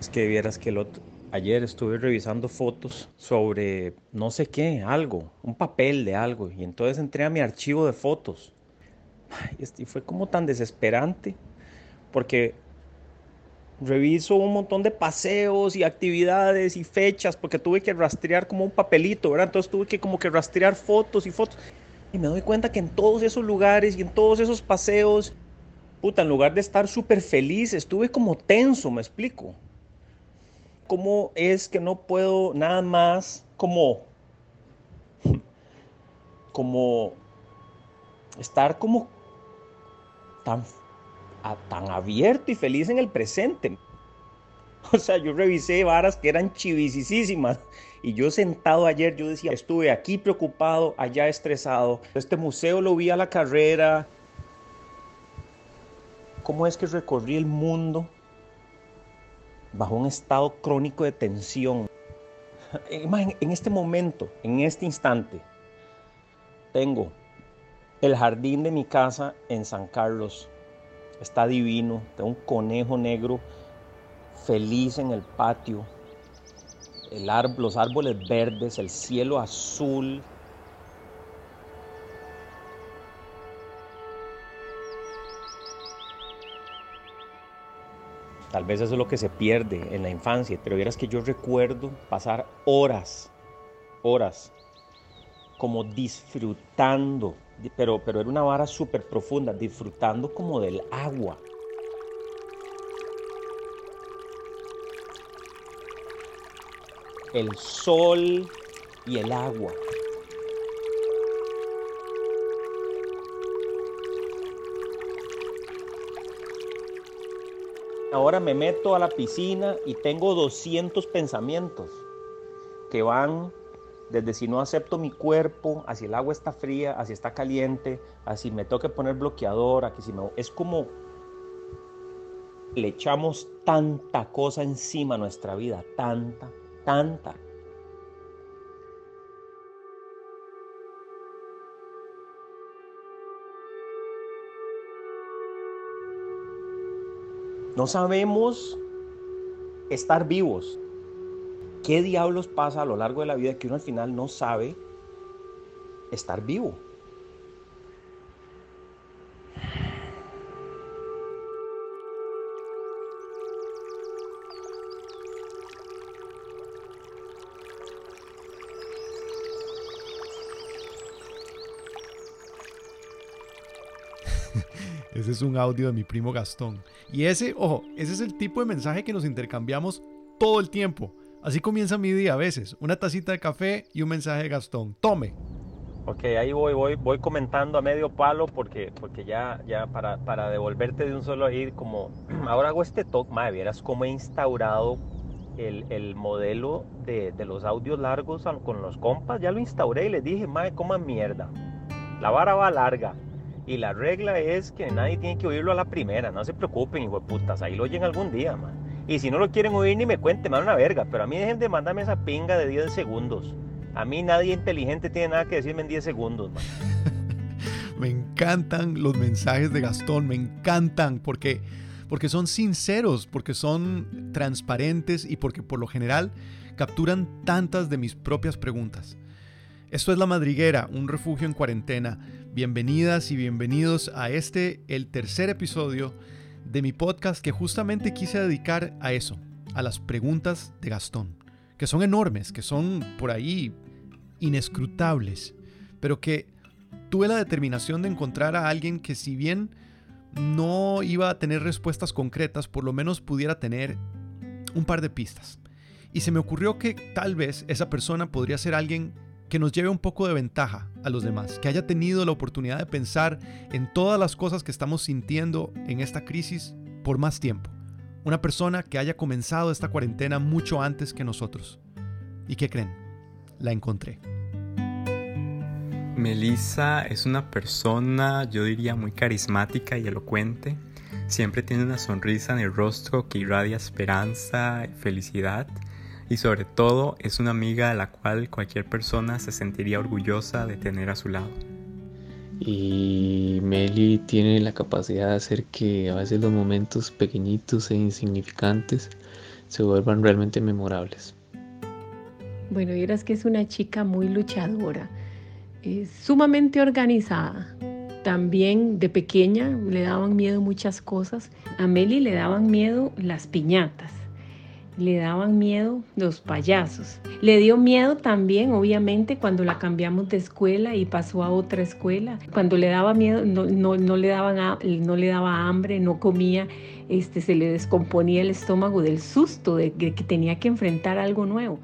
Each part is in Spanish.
Es que vieras que el otro, ayer estuve revisando fotos sobre no sé qué, algo, un papel de algo, y entonces entré a mi archivo de fotos. Y fue como tan desesperante, porque reviso un montón de paseos y actividades y fechas, porque tuve que rastrear como un papelito, ¿verdad? Entonces tuve que como que rastrear fotos y fotos. Y me doy cuenta que en todos esos lugares y en todos esos paseos, puta, en lugar de estar súper feliz, estuve como tenso, me explico. ¿Cómo es que no puedo nada más como, como estar como tan, tan abierto y feliz en el presente? O sea, yo revisé varas que eran chivisísimas y yo sentado ayer, yo decía, estuve aquí preocupado, allá estresado. Este museo lo vi a la carrera. ¿Cómo es que recorrí el mundo bajo un estado crónico de tensión. En este momento, en este instante, tengo el jardín de mi casa en San Carlos. Está divino. Tengo un conejo negro feliz en el patio. Los árboles verdes, el cielo azul, Tal vez eso es lo que se pierde en la infancia, pero vieras que yo recuerdo pasar horas, horas, como disfrutando, pero, pero era una vara súper profunda, disfrutando como del agua. El sol y el agua. Ahora me meto a la piscina y tengo 200 pensamientos que van desde si no acepto mi cuerpo, a si el agua está fría, a si está caliente, a si me toca poner bloqueador, a que si me... Es como le echamos tanta cosa encima a nuestra vida, tanta, tanta. No sabemos estar vivos. ¿Qué diablos pasa a lo largo de la vida que uno al final no sabe estar vivo? Ese es un audio de mi primo Gastón. Y ese, ojo, ese es el tipo de mensaje que nos intercambiamos todo el tiempo. Así comienza mi día a veces. Una tacita de café y un mensaje de Gastón. Tome. Ok, ahí voy, voy, voy comentando a medio palo porque, porque ya, ya para, para devolverte de un solo ir, como ahora hago este talk, madre, vieras cómo he instaurado el, el modelo de, de, los audios largos con los compas, ya lo instauré y les dije, madre, coma mierda. La vara va larga, y la regla es que nadie tiene que oírlo a la primera. No se preocupen, hijo de putas. Ahí lo oyen algún día, man. Y si no lo quieren oír, ni me cuenten, man, una verga. Pero a mí dejen de mandarme esa pinga de 10 segundos. A mí nadie inteligente tiene nada que decirme en 10 segundos, man. me encantan los mensajes de Gastón, me encantan porque, porque son sinceros, porque son transparentes y porque por lo general capturan tantas de mis propias preguntas. Esto es La Madriguera, un refugio en cuarentena. Bienvenidas y bienvenidos a este, el tercer episodio de mi podcast que justamente quise dedicar a eso, a las preguntas de Gastón, que son enormes, que son por ahí inescrutables, pero que tuve la determinación de encontrar a alguien que si bien no iba a tener respuestas concretas, por lo menos pudiera tener un par de pistas. Y se me ocurrió que tal vez esa persona podría ser alguien que nos lleve un poco de ventaja a los demás, que haya tenido la oportunidad de pensar en todas las cosas que estamos sintiendo en esta crisis por más tiempo. Una persona que haya comenzado esta cuarentena mucho antes que nosotros. ¿Y qué creen? La encontré. Melissa es una persona, yo diría, muy carismática y elocuente. Siempre tiene una sonrisa en el rostro que irradia esperanza y felicidad y sobre todo es una amiga a la cual cualquier persona se sentiría orgullosa de tener a su lado. Y Meli tiene la capacidad de hacer que a veces los momentos pequeñitos e insignificantes se vuelvan realmente memorables. Bueno, vieras que es una chica muy luchadora, es sumamente organizada. También de pequeña le daban miedo muchas cosas. A Meli le daban miedo las piñatas, le daban miedo los payasos. Le dio miedo también, obviamente, cuando la cambiamos de escuela y pasó a otra escuela. Cuando le daba miedo, no, no, le, daban no le daba hambre, no comía, este, se le descomponía el estómago del susto de que tenía que enfrentar algo nuevo.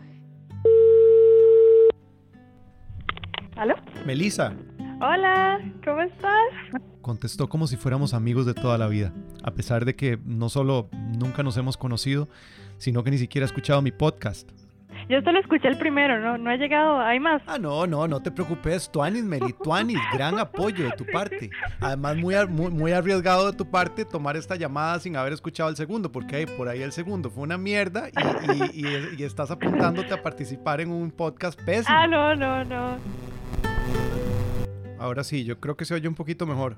¿Aló? Melissa. Hola, ¿cómo estás? Contestó como si fuéramos amigos de toda la vida, a pesar de que no solo nunca nos hemos conocido, sino que ni siquiera ha escuchado mi podcast. Yo solo escuché el primero, no, no ha llegado, hay más. Ah, no, no, no te preocupes, Tuanis, Meli, Tuanis, gran apoyo de tu parte. Además, muy, muy, arriesgado de tu parte tomar esta llamada sin haber escuchado el segundo, porque por ahí el segundo fue una mierda y, y estás apuntándote a participar en un podcast pésimo. Ah, no, no, no. Ahora sí, yo creo que se oye un poquito mejor.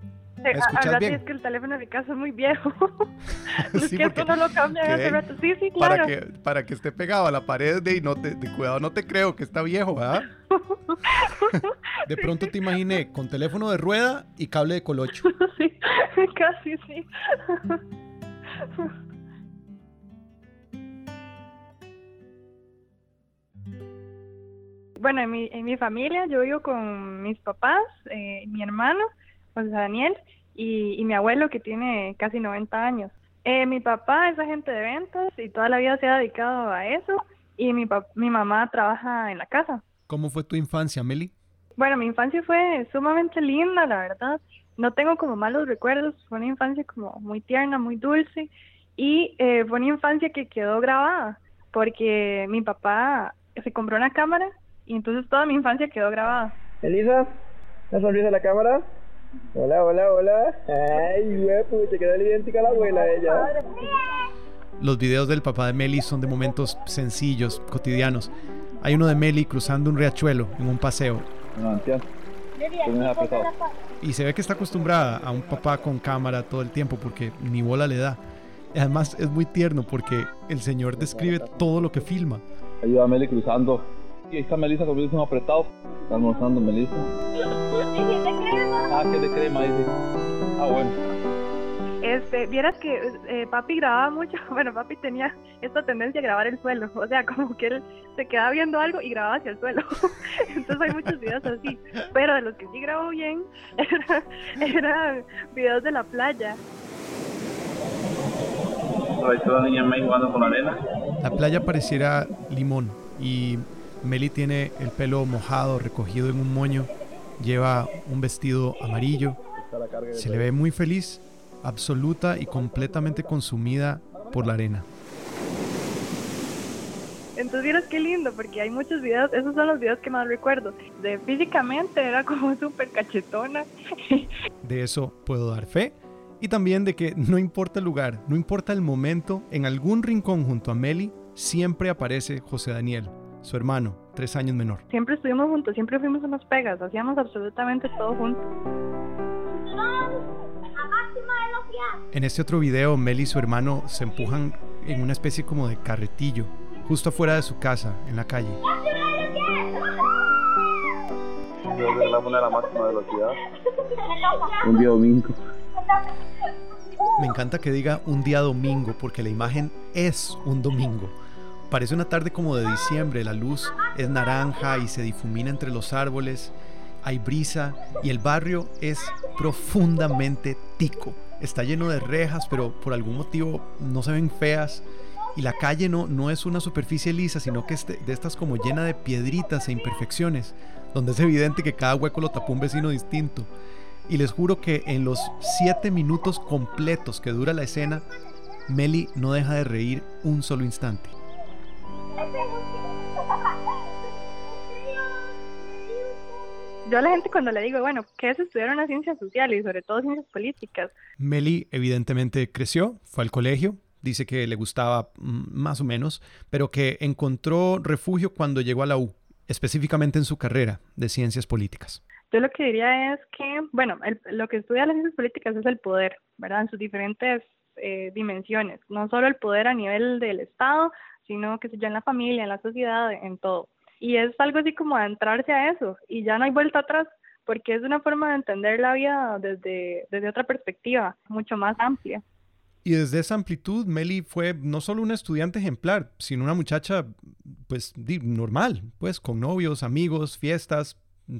¿Me escuchas bien? es que el teléfono de mi casa es muy viejo. es que esto no lo cambian hace rato. Sí, sí, claro. Para que, para que esté pegado a la pared de, y no te, de cuidado, no te creo que está viejo, ¿verdad? de pronto te imaginé con teléfono de rueda y cable de colocho. sí, casi sí. Bueno, en mi, en mi familia yo vivo con mis papás, eh, mi hermano, José Daniel, y, mi abuelo que tiene casi 90 años. Eh, mi papá es agente de ventas y toda la vida se ha dedicado a eso, y mi, mi mamá trabaja en la casa. ¿Cómo fue tu infancia, Meli? Bueno, mi infancia fue sumamente linda, la verdad. No tengo como malos recuerdos, fue una infancia como muy tierna, muy dulce, y eh, fue una infancia que quedó grabada, porque mi papá se compró una cámara y entonces toda mi infancia quedó grabada. Elisa, ¿no sonrisa a la cámara? Hola, hola, hola. Ay, güey, te quedó idéntica a la abuela de ella. Los videos del papá de Meli son de momentos sencillos, cotidianos. Hay uno de Meli cruzando un riachuelo en un paseo. No, y se ve que está acostumbrada a un papá con cámara todo el tiempo porque ni bola le da. Y además es muy tierno porque el señor describe todo lo que filma. Ayuda a Meli cruzando y ahí está Melissa un apretado. Está almorzando Melissa. Ah, que de crema, dice. Ah, bueno. Este, vieras que eh, papi grababa mucho, bueno, papi tenía esta tendencia a grabar el suelo, o sea, como que él se quedaba viendo algo y grababa hacia el suelo. Entonces hay muchos videos así, pero de los que sí grabó bien eran videos de la playa. La playa pareciera limón y Meli tiene el pelo mojado, recogido en un moño, lleva un vestido amarillo, se le ve muy feliz, absoluta y completamente consumida por la arena. Entonces vieras qué lindo, porque hay muchos videos, esos son los videos que más recuerdo. De físicamente era como súper cachetona. De eso puedo dar fe. Y también de que no importa el lugar, no importa el momento, en algún rincón junto a Meli siempre aparece José Daniel, su hermano, tres años menor. Siempre estuvimos juntos, siempre fuimos unas pegas, hacíamos absolutamente todo juntos. En este otro video, Mel y su hermano se empujan en una especie como de carretillo, justo afuera de su casa, en la calle. Un día domingo. Me encanta que diga un día domingo porque la imagen es un domingo. Parece una tarde como de diciembre, la luz es naranja y se difumina entre los árboles, hay brisa y el barrio es profundamente tico. Está lleno de rejas, pero por algún motivo no se ven feas. Y la calle no, no es una superficie lisa, sino que es de, de estas como llena de piedritas e imperfecciones, donde es evidente que cada hueco lo tapó un vecino distinto. Y les juro que en los siete minutos completos que dura la escena, Meli no deja de reír un solo instante. Yo a la gente cuando le digo, bueno, ¿qué es estudiar una ciencia social y sobre todo ciencias políticas? Meli evidentemente creció, fue al colegio, dice que le gustaba mm, más o menos, pero que encontró refugio cuando llegó a la U, específicamente en su carrera de ciencias políticas. Yo lo que diría es que, bueno, lo que estudia las ciencias políticas es el poder, ¿verdad? En sus diferentes eh, dimensiones, no solo el poder a nivel del Estado, sino que ya en la familia, en la sociedad, en todo. Y es algo así como adentrarse a eso y ya no hay vuelta atrás porque es una forma de entender la vida desde, desde otra perspectiva, mucho más amplia. Y desde esa amplitud, Meli fue no solo una estudiante ejemplar, sino una muchacha, pues, normal, pues, con novios, amigos, fiestas,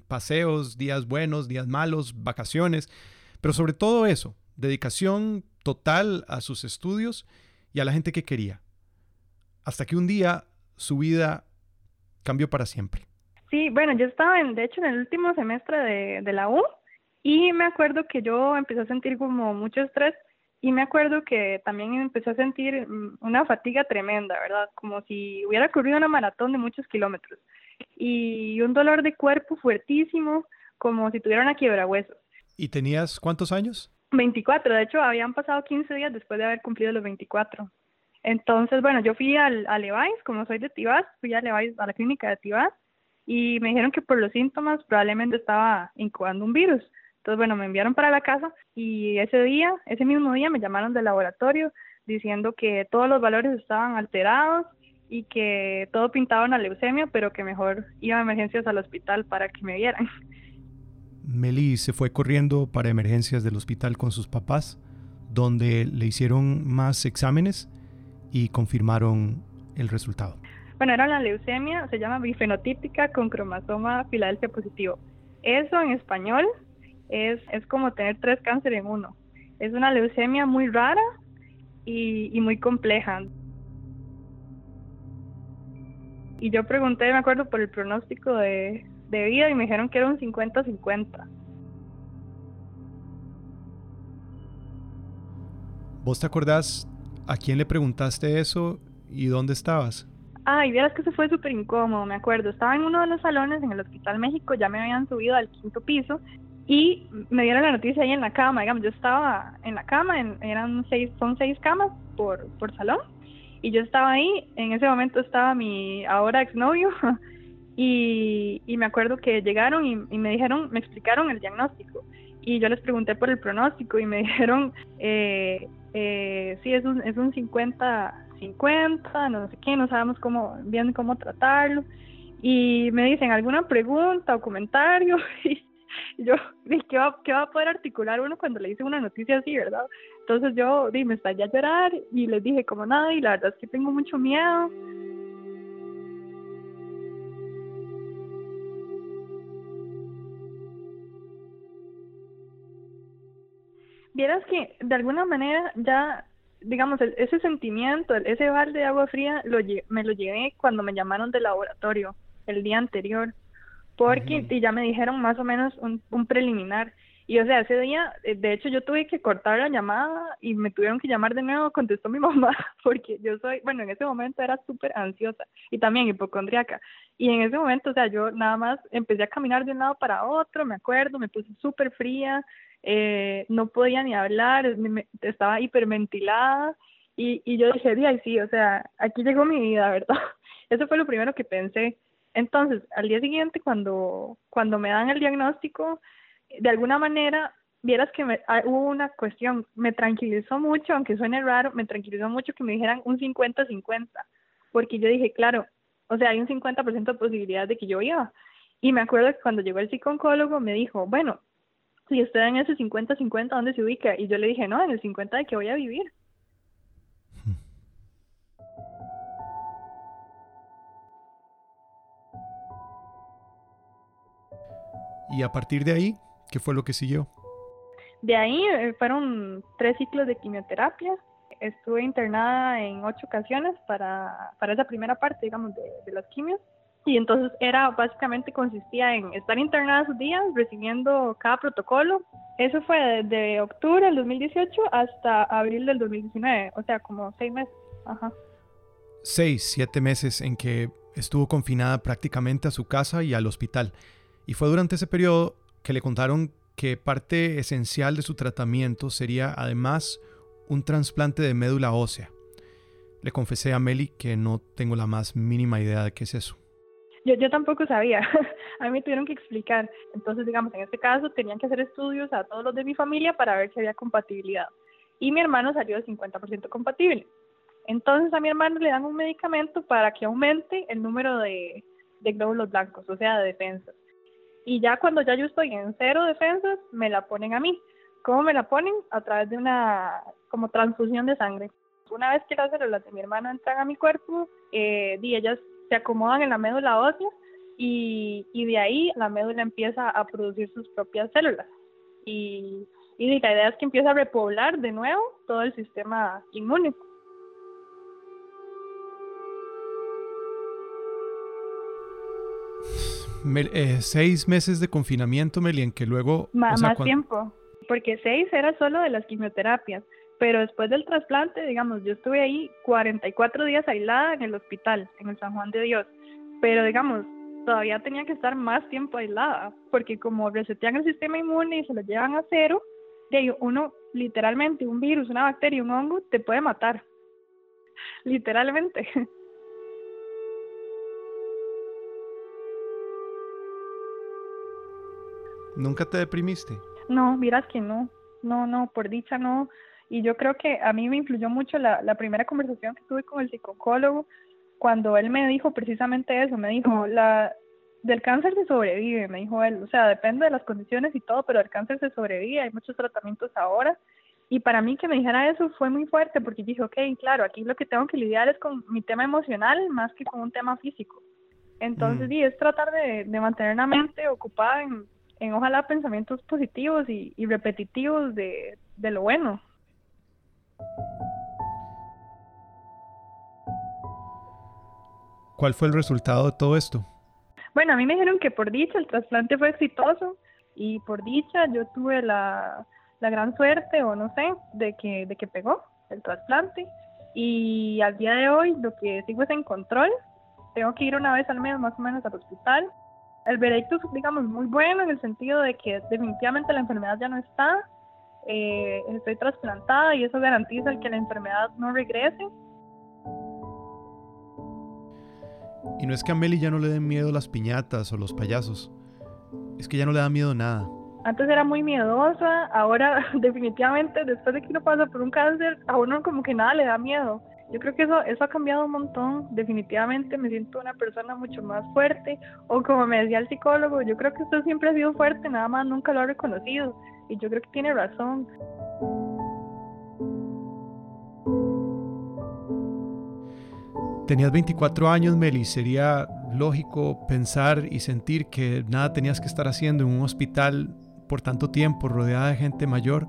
paseos, días buenos, días malos, vacaciones, pero sobre todo eso, dedicación total a sus estudios y a la gente que quería. Hasta que un día su vida cambió para siempre. Sí, bueno, yo estaba en, de hecho en el último semestre de, de la U y me acuerdo que yo empecé a sentir como mucho estrés y me acuerdo que también empecé a sentir mm, una fatiga tremenda, ¿verdad? Como si hubiera corrido una maratón de muchos kilómetros y un dolor de cuerpo fuertísimo, como si tuviera una quiebra huesos. ¿Y tenías cuántos años? 24, de hecho habían pasado 15 días después de haber cumplido los 24. Entonces, bueno, yo fui al, a Levi's, como soy de Tibás, fui a Levi's, a la clínica de Tibás, y me dijeron que por los síntomas probablemente estaba incubando un virus. Entonces, bueno, me enviaron para la casa y ese día, ese mismo día me llamaron del laboratorio diciendo que todos los valores estaban alterados y que todo pintaba una leucemia, pero que mejor iba a emergencias al hospital para que me vieran. Meli se fue corriendo para emergencias del hospital con sus papás, donde le hicieron más exámenes y confirmaron el resultado. Bueno, era la leucemia, se llama bifenotípica con cromosoma Filadelfia positivo. Eso en español es, es como tener tres cánceres en uno. Es una leucemia muy rara y, y muy compleja. Y yo pregunté, me acuerdo, por el pronóstico de, de vida y me dijeron que era un 50-50. ¿Vos te acordás a quién le preguntaste eso y dónde estabas? Ay, vieras que eso fue súper incómodo, me acuerdo. Estaba en uno de los salones en el Hospital México, ya me habían subido al quinto piso y me dieron la noticia ahí en la cama. Digamos, yo estaba en la cama, eran seis, son seis camas por, por salón y yo estaba ahí. En ese momento estaba mi ahora exnovio y, y me acuerdo que llegaron y, y me dijeron, me explicaron el diagnóstico y yo les pregunté por el pronóstico y me dijeron, eh, eh, sí, es un, es un 50 50, no sé qué, no sabemos cómo, bien cómo tratarlo. Y me dicen alguna pregunta o comentario y yo ¿qué va, ¿qué va a poder articular uno cuando le dice una noticia así, verdad? Entonces yo me estallé a llorar y les dije como nada y la verdad es que tengo mucho miedo. Vieras que de alguna manera ya digamos, ese sentimiento, ese balde de agua fría, lo, me lo llevé cuando me llamaron del laboratorio el día anterior, porque ya me dijeron más o menos un, un, preliminar. Y o sea, ese día, eh, de hecho, yo tuve que cortar la llamada y me tuvieron que llamar de nuevo, contestó mi mamá, porque yo soy, bueno, en ese momento era súper ansiosa y también hipocondriaca. Y en ese momento, o sea, yo nada más empecé a caminar de un lado para otro, me acuerdo, me puse súper fría, eh, no podía ni hablar, estaba hiperventilada y, y yo dije, ay, sí, o sea, aquí llegó mi vida, ¿verdad? Eso fue lo primero que pensé. Entonces, al día siguiente, cuando, cuando me dan el diagnóstico, de alguna manera, vieras que me, ah, hubo una cuestión, me tranquilizó mucho, aunque suene raro, me tranquilizó mucho que me dijeran un 50-50, porque yo dije, claro, o sea, hay un 50% de posibilidad de que yo iba. Y me acuerdo que cuando llegó el psicólogo me dijo, bueno, si usted en ese 50-50, ¿dónde se ubica? Y yo le dije, no, en el 50 de que voy a vivir. Y a partir de ahí, ¿qué fue lo que siguió? De ahí eh, fueron tres ciclos de quimioterapia. Estuve internada en ocho ocasiones para, para esa primera parte, digamos, de, de las quimios. Y entonces era básicamente consistía en estar internada sus días, recibiendo cada protocolo. Eso fue desde octubre del 2018 hasta abril del 2019, o sea, como seis meses. Ajá. Seis, siete meses en que estuvo confinada prácticamente a su casa y al hospital. Y fue durante ese periodo que le contaron que parte esencial de su tratamiento sería además un trasplante de médula ósea. Le confesé a Meli que no tengo la más mínima idea de qué es eso. Yo, yo tampoco sabía, a mí me tuvieron que explicar. Entonces, digamos, en este caso tenían que hacer estudios a todos los de mi familia para ver si había compatibilidad. y mi hermano salió de 50% compatible. Entonces a mi hermano le dan un medicamento para que aumente el número de, de glóbulos blancos, o sea, de defensas. Y ya cuando ya yo estoy en cero defensas, me la ponen a mí. ¿Cómo me la ponen? A través de una como transfusión de sangre. Una vez que las células de mi hermano entran a mi cuerpo, eh, y ellas se acomodan en la médula ósea y, y de ahí la médula empieza a producir sus propias células. Y, y la idea es que empieza a repoblar de nuevo todo el sistema inmune. Eh, seis meses de confinamiento, Meli, en que luego... más tiempo, porque seis era solo de las quimioterapias, pero después del trasplante, digamos, yo estuve ahí 44 días aislada en el hospital, en el San Juan de Dios, pero digamos, todavía tenía que estar más tiempo aislada, porque como resetean el sistema inmune y se lo llevan a cero, de uno literalmente, un virus, una bacteria, un hongo, te puede matar. Literalmente. ¿Nunca te deprimiste? No, miras que no. No, no, por dicha no. Y yo creo que a mí me influyó mucho la, la primera conversación que tuve con el psicólogo cuando él me dijo precisamente eso, me dijo, la, del cáncer se sobrevive, me dijo él, o sea, depende de las condiciones y todo, pero del cáncer se sobrevive, hay muchos tratamientos ahora. Y para mí que me dijera eso fue muy fuerte porque dije, ok, claro, aquí lo que tengo que lidiar es con mi tema emocional más que con un tema físico. Entonces, mm. sí, es tratar de, de mantener la mente ocupada en, en ojalá pensamientos positivos y, y repetitivos de, de lo bueno. ¿Cuál fue el resultado de todo esto? Bueno, a mí me dijeron que por dicha el trasplante fue exitoso y por dicha yo tuve la, la gran suerte o no sé de que, de que pegó el trasplante y al día de hoy lo que sigo es en control. Tengo que ir una vez al mes más o menos al hospital el veredicto es, digamos, muy bueno en el sentido de que definitivamente la enfermedad ya no está, eh, estoy trasplantada y eso garantiza que la enfermedad no regrese. Y no es que a Meli ya no le den miedo las piñatas o los payasos, es que ya no le da miedo nada. Antes era muy miedosa, ahora definitivamente después de que uno pasa por un cáncer, a uno como que nada le da miedo. Yo creo que eso, eso ha cambiado un montón. Definitivamente me siento una persona mucho más fuerte. O como me decía el psicólogo, yo creo que usted siempre ha sido fuerte, nada más nunca lo ha reconocido. Y yo creo que tiene razón. Tenías 24 años, Meli. Sería lógico pensar y sentir que nada tenías que estar haciendo en un hospital por tanto tiempo, rodeada de gente mayor.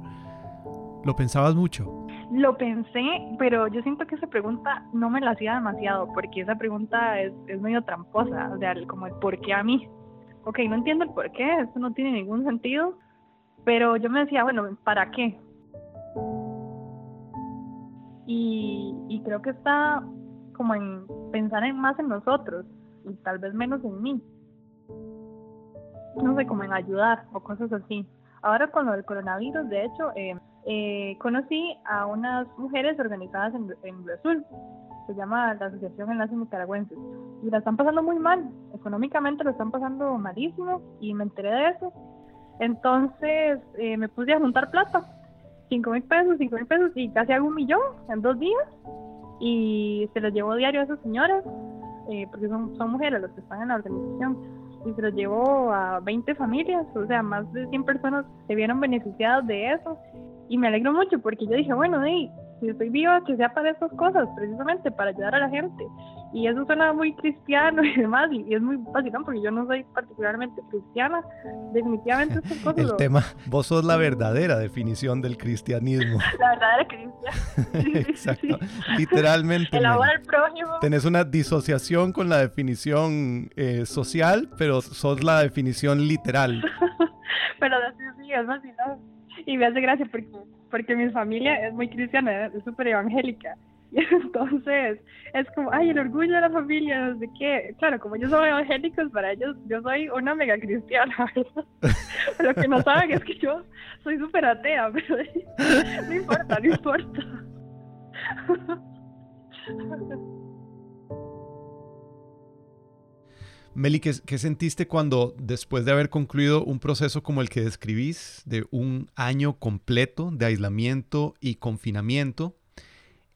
¿Lo pensabas mucho? Lo pensé, pero yo siento que esa pregunta no me la hacía demasiado, porque esa pregunta es, es medio tramposa, o sea, como el por qué a mí. Ok, no entiendo el por qué, eso no tiene ningún sentido, pero yo me decía, bueno, ¿para qué? Y, creo que está como en pensar en más en nosotros y tal vez menos en mí. No sé, como en ayudar o cosas así. Ahora con lo del coronavirus, de hecho, eh, eh, conocí a unas mujeres organizadas en, en Brasil, se llama la Asociación Enlaces Nicaragüenses, y la están pasando muy mal, económicamente lo están pasando malísimo, y me enteré de eso. Entonces eh, me puse a juntar plata, cinco mil pesos, cinco mil pesos, y casi hago un millón en dos días, y se los llevo diario a esas señoras, eh, porque son, son mujeres las que están en la organización y se los llevó a 20 familias, o sea, más de 100 personas se vieron beneficiadas de eso y me alegro mucho porque yo dije, bueno, hey, si estoy viva, que sea para esas cosas, precisamente para ayudar a la gente. Y eso suena muy cristiano y demás, y, es muy fácil, porque yo no soy particularmente cristiana. Definitivamente estas cosas. El tema, vos sos la verdadera definición del cristianismo. La verdadera cristiana. Exacto, literalmente. El amor al prójimo. Tenés una disociación con la definición eh, social, pero sos la definición literal. pero así sí, es fascinante y me hace gracia porque, porque mi familia es muy cristiana, es súper evangélica. Y entonces es como, ay, el orgullo de la familia, no sé qué. Claro, como ellos son evangélicos, para ellos yo soy una mega cristiana, Lo que no saben es que yo soy súper atea, pero no importa, no importa. Meli, ¿qué, ¿qué, sentiste cuando, después de haber concluido un proceso como el que describís, de un año completo de aislamiento y confinamiento,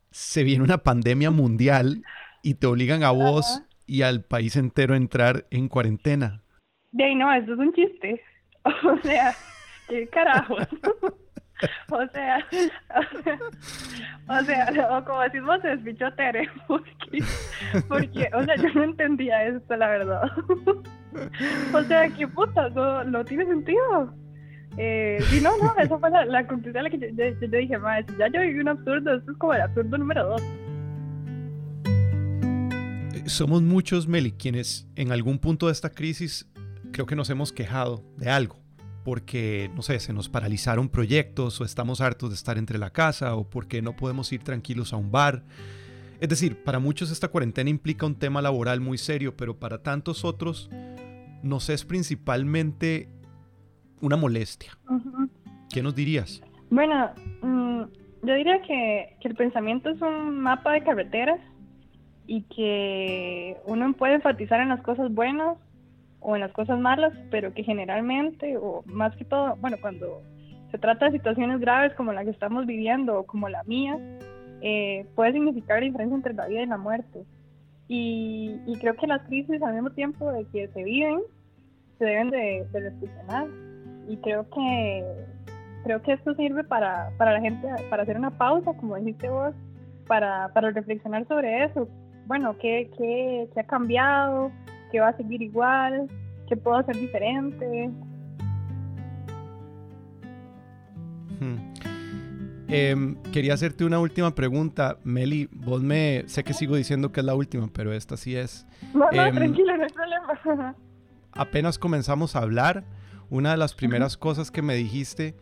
se viene una pandemia mundial y te obligan a vos y al país entero a entrar en cuarentena? De ahí no, eso es un chiste. O sea, qué carajos. o sea, o sea, o, como decimos, se despichó Tere, porque, porque, o sea, yo no entendía esto, la verdad. o sea, qué puta, no, no tiene sentido. Eh, no, no, esa fue la, la conclusión a la que yo, yo, yo dije, maestro, ya yo viví un absurdo, esto es como el absurdo número dos. Somos muchos, Meli, quienes en algún punto de esta crisis creo que nos hemos quejado de algo porque, no sé, se nos paralizaron proyectos o estamos hartos de estar entre la casa o porque no podemos ir tranquilos a un bar. Es decir, para muchos esta cuarentena implica un tema laboral muy serio, pero para tantos otros nos es principalmente una molestia. Uh -huh. ¿Qué nos dirías? Bueno, mmm, yo diría que, que el pensamiento es un mapa de carreteras y que uno puede enfatizar en las cosas buenas o en las cosas malas, pero que generalmente, o más que todo, bueno, cuando se trata de situaciones graves como la que estamos viviendo o como la mía, eh, puede significar la diferencia entre la vida y la muerte. Y, y, creo que las crisis al mismo tiempo de que se viven, se deben de, de reflexionar. Y creo que creo que esto sirve para, para la gente, para hacer una pausa, como dijiste vos, para, para reflexionar sobre eso. Bueno, ¿qué, qué, qué ha cambiado? Que va a seguir igual, que puedo hacer diferente. Hmm. Eh, quería hacerte una última pregunta, Meli. Vos me sé que sigo diciendo que es la última, pero esta sí es. No, no, eh, tranquilo, no hay problema. Apenas comenzamos a hablar, una de las primeras uh -huh. cosas que me dijiste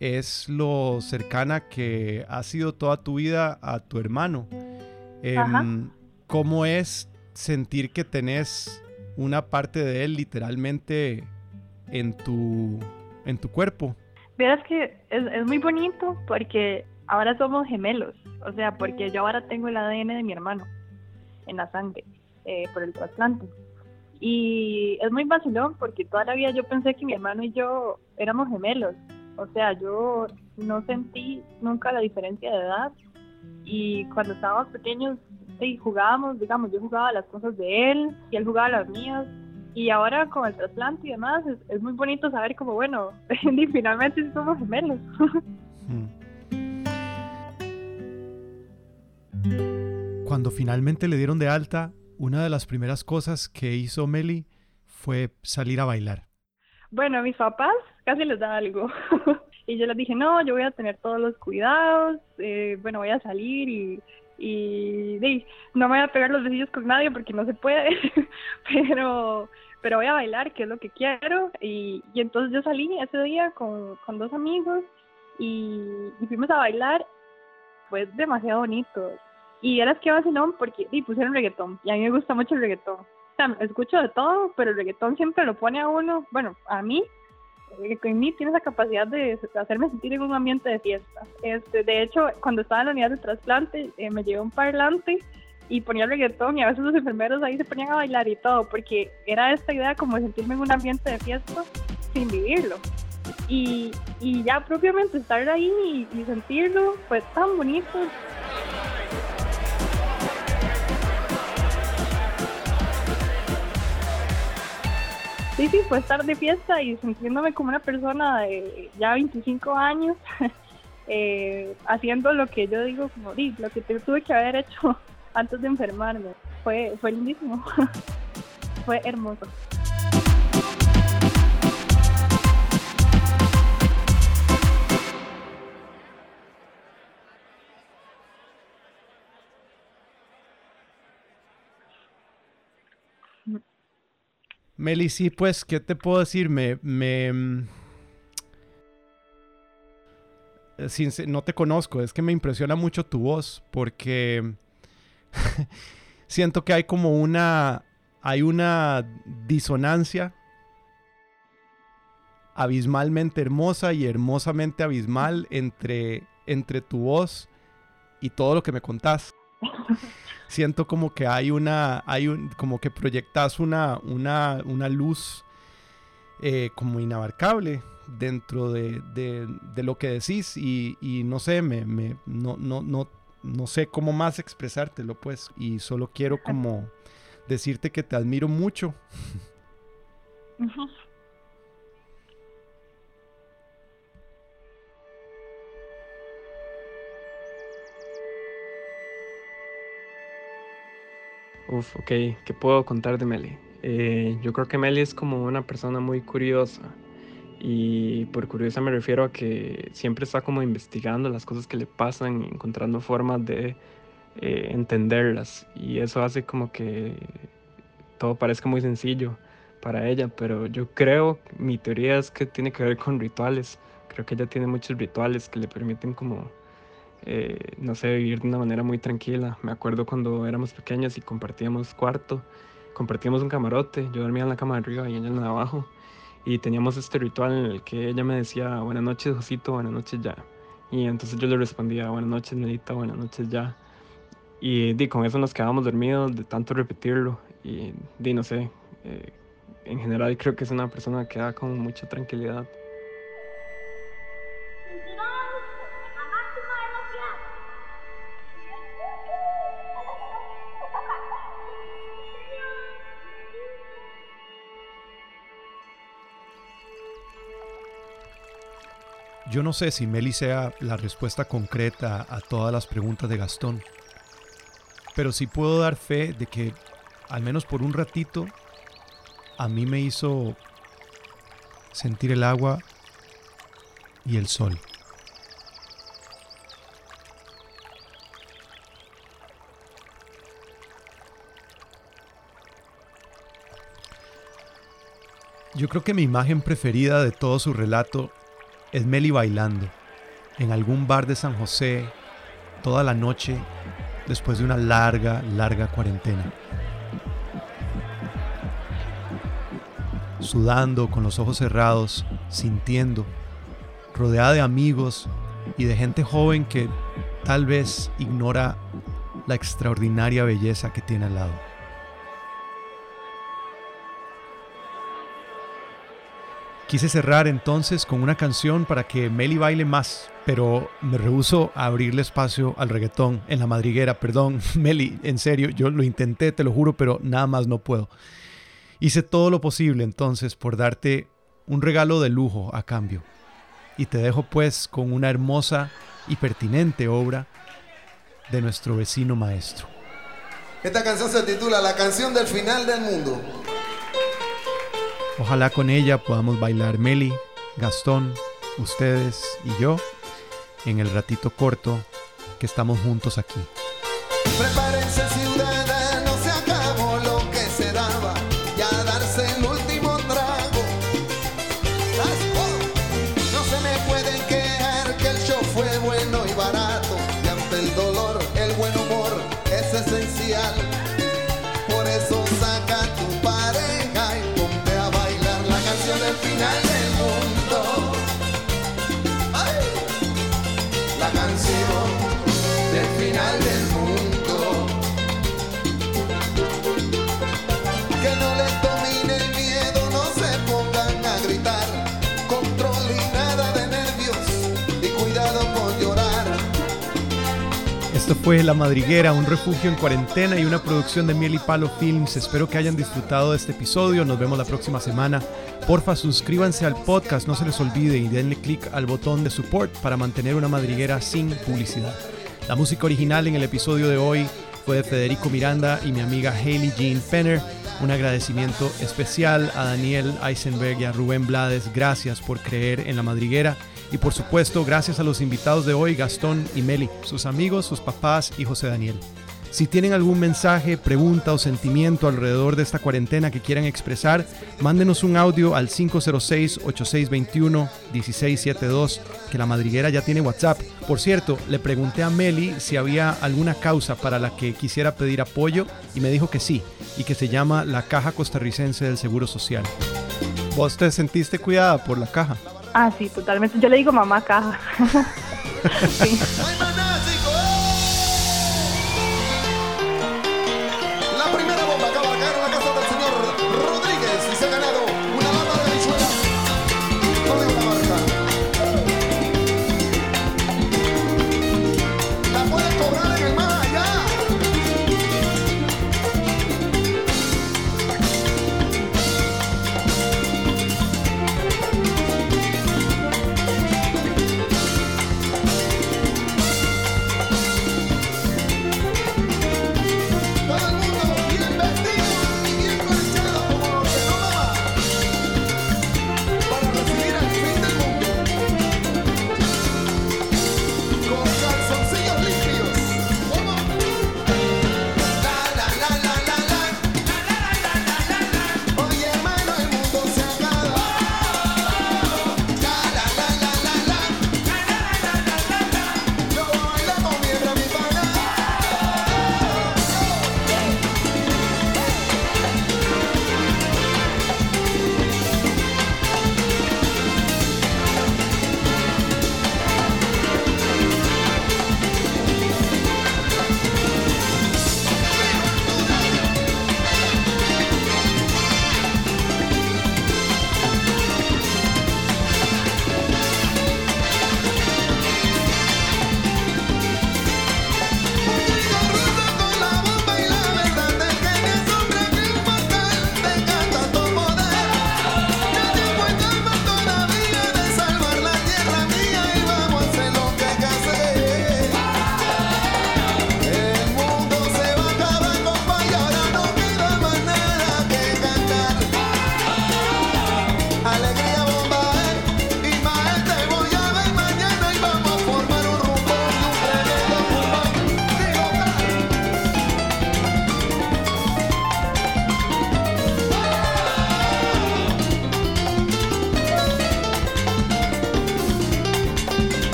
es lo cercana que ha sido toda tu vida a tu hermano. Eh, ¿Cómo es sentir que tenés una parte de él literalmente en tu, en tu cuerpo. Verás que es, es, muy bonito porque ahora somos gemelos, o sea, porque yo ahora tengo el ADN de mi hermano en la sangre eh, por el trasplante. Y es muy vacilón porque toda la vida yo pensé que mi hermano y yo éramos gemelos, o sea, yo no sentí nunca la diferencia de edad y cuando estábamos pequeños y jugábamos, digamos, yo jugaba las cosas de él y él jugaba las mías. Y ahora con el trasplante y demás, es, es muy bonito saber como, bueno, finalmente somos gemelos. Cuando finalmente le dieron de alta, una de las primeras cosas que hizo Meli fue salir a bailar. Bueno, a mis papás casi les da algo. y yo les dije, no, yo voy a tener todos los cuidados, eh, bueno, voy a salir y y, no me voy a pegar los besillos con nadie porque no se puede, pero pero voy a bailar, que es lo que quiero, y, y entonces yo salí ese día con, con dos amigos y, fuimos a bailar, fue demasiado bonito, y eras que vacilón porque y pusieron reggaetón, y a mí me gusta mucho el reggaetón, o sea, escucho de todo, pero el reggaetón siempre lo pone a uno, bueno, a mí en mí tiene esa capacidad de hacerme sentir en un ambiente de fiesta. Este, de hecho, cuando estaba en la unidad de trasplante, eh, me llevé un parlante y ponía reggaetón y a veces los enfermeros ahí se ponían a bailar y todo, porque era esta idea como de sentirme en un ambiente de fiesta sin vivirlo. Y, y ya propiamente estar ahí y, y sentirlo fue tan bonito. Sí, sí, fue estar de fiesta y sintiéndome como una persona de ya 25 años, eh, haciendo lo que yo digo, como di, lo que tuve que haber hecho antes de enfermarme. Fue, fue lindísimo, fue hermoso. Meli, sí, pues, ¿qué te puedo decir? Me, me, mm, sin, no te conozco, es que me impresiona mucho tu voz porque siento que hay como una, hay una disonancia abismalmente hermosa y hermosamente abismal entre, entre tu voz y todo lo que me contás. siento como que hay una, hay un, como que proyectas una, una, una luz eh, como inabarcable dentro de, lo que decís y, no sé, me, me, no, no, no, no sé cómo más expresártelo pues y solo quiero como decirte que te admiro mucho. Uf, ok, ¿qué puedo contar de Meli? Eh, yo creo que Meli es como una persona muy curiosa y por curiosa me refiero a que siempre está como investigando las cosas que le pasan y encontrando formas de eh, entenderlas y eso hace como que todo parezca muy sencillo para ella, pero yo creo, mi teoría es que tiene que ver con rituales, creo que ella tiene muchos rituales que le permiten como eh, no sé, vivir de una manera muy tranquila. Me acuerdo cuando éramos pequeños y compartíamos cuarto, compartíamos un camarote, yo dormía en la cama de arriba y ella en la de abajo, y teníamos este ritual en el que ella me decía, buenas noches, Josito, buenas noches ya. Y entonces yo le respondía, buenas noches, Nelita, buenas noches ya. Y di, con eso nos quedábamos dormidos de tanto repetirlo. Y di, no sé, eh, en general creo que es una persona que da como mucha tranquilidad. Yo no sé si Meli sea la respuesta concreta a todas las preguntas de Gastón, pero sí puedo dar fe de que, al menos por un ratito, a mí me hizo sentir el agua y el sol. Yo creo que mi imagen preferida de todo su relato es Meli bailando en algún bar de San José toda la noche después de una larga, larga cuarentena. Sudando con los ojos cerrados, sintiendo, rodeada de amigos y de gente joven que tal vez ignora la extraordinaria belleza que tiene al lado. Quise cerrar entonces con una canción para que Meli baile más, pero me rehuso a abrirle espacio al reggaetón en la madriguera. Perdón, Meli, en serio, yo lo intenté, te lo juro, pero nada más no puedo. Hice todo lo posible entonces por darte un regalo de lujo a cambio. Y te dejo pues con una hermosa y pertinente obra de nuestro vecino maestro. Esta canción se titula La canción del final del mundo. Ojalá con ella podamos bailar Meli, Gastón, ustedes y yo en el ratito corto que estamos juntos aquí. Fue La Madriguera, un refugio en cuarentena y una producción de Miel y Palo Films. Espero que hayan disfrutado de este episodio. Nos vemos la próxima semana. Porfa, suscríbanse al podcast, no se les olvide y denle click al botón de support para mantener una madriguera sin publicidad. La música original en el episodio de hoy fue de Federico Miranda y mi amiga Hailey Jean Penner. Un agradecimiento especial a Daniel Eisenberg y a Rubén Blades. Gracias por creer en la madriguera. Y por supuesto, gracias a los invitados de hoy, Gastón y Meli, sus amigos, sus papás y José Daniel. Si tienen algún mensaje, pregunta o sentimiento alrededor de esta cuarentena que quieran expresar, mándenos un audio al 506-8621-1672, que la madriguera ya tiene WhatsApp. Por cierto, le pregunté a Meli si había alguna causa para la que quisiera pedir apoyo y me dijo que sí, y que se llama la Caja Costarricense del Seguro Social. ¿Vos te sentiste cuidada por la caja? Ah, sí, totalmente. Yo le digo mamá caja. sí.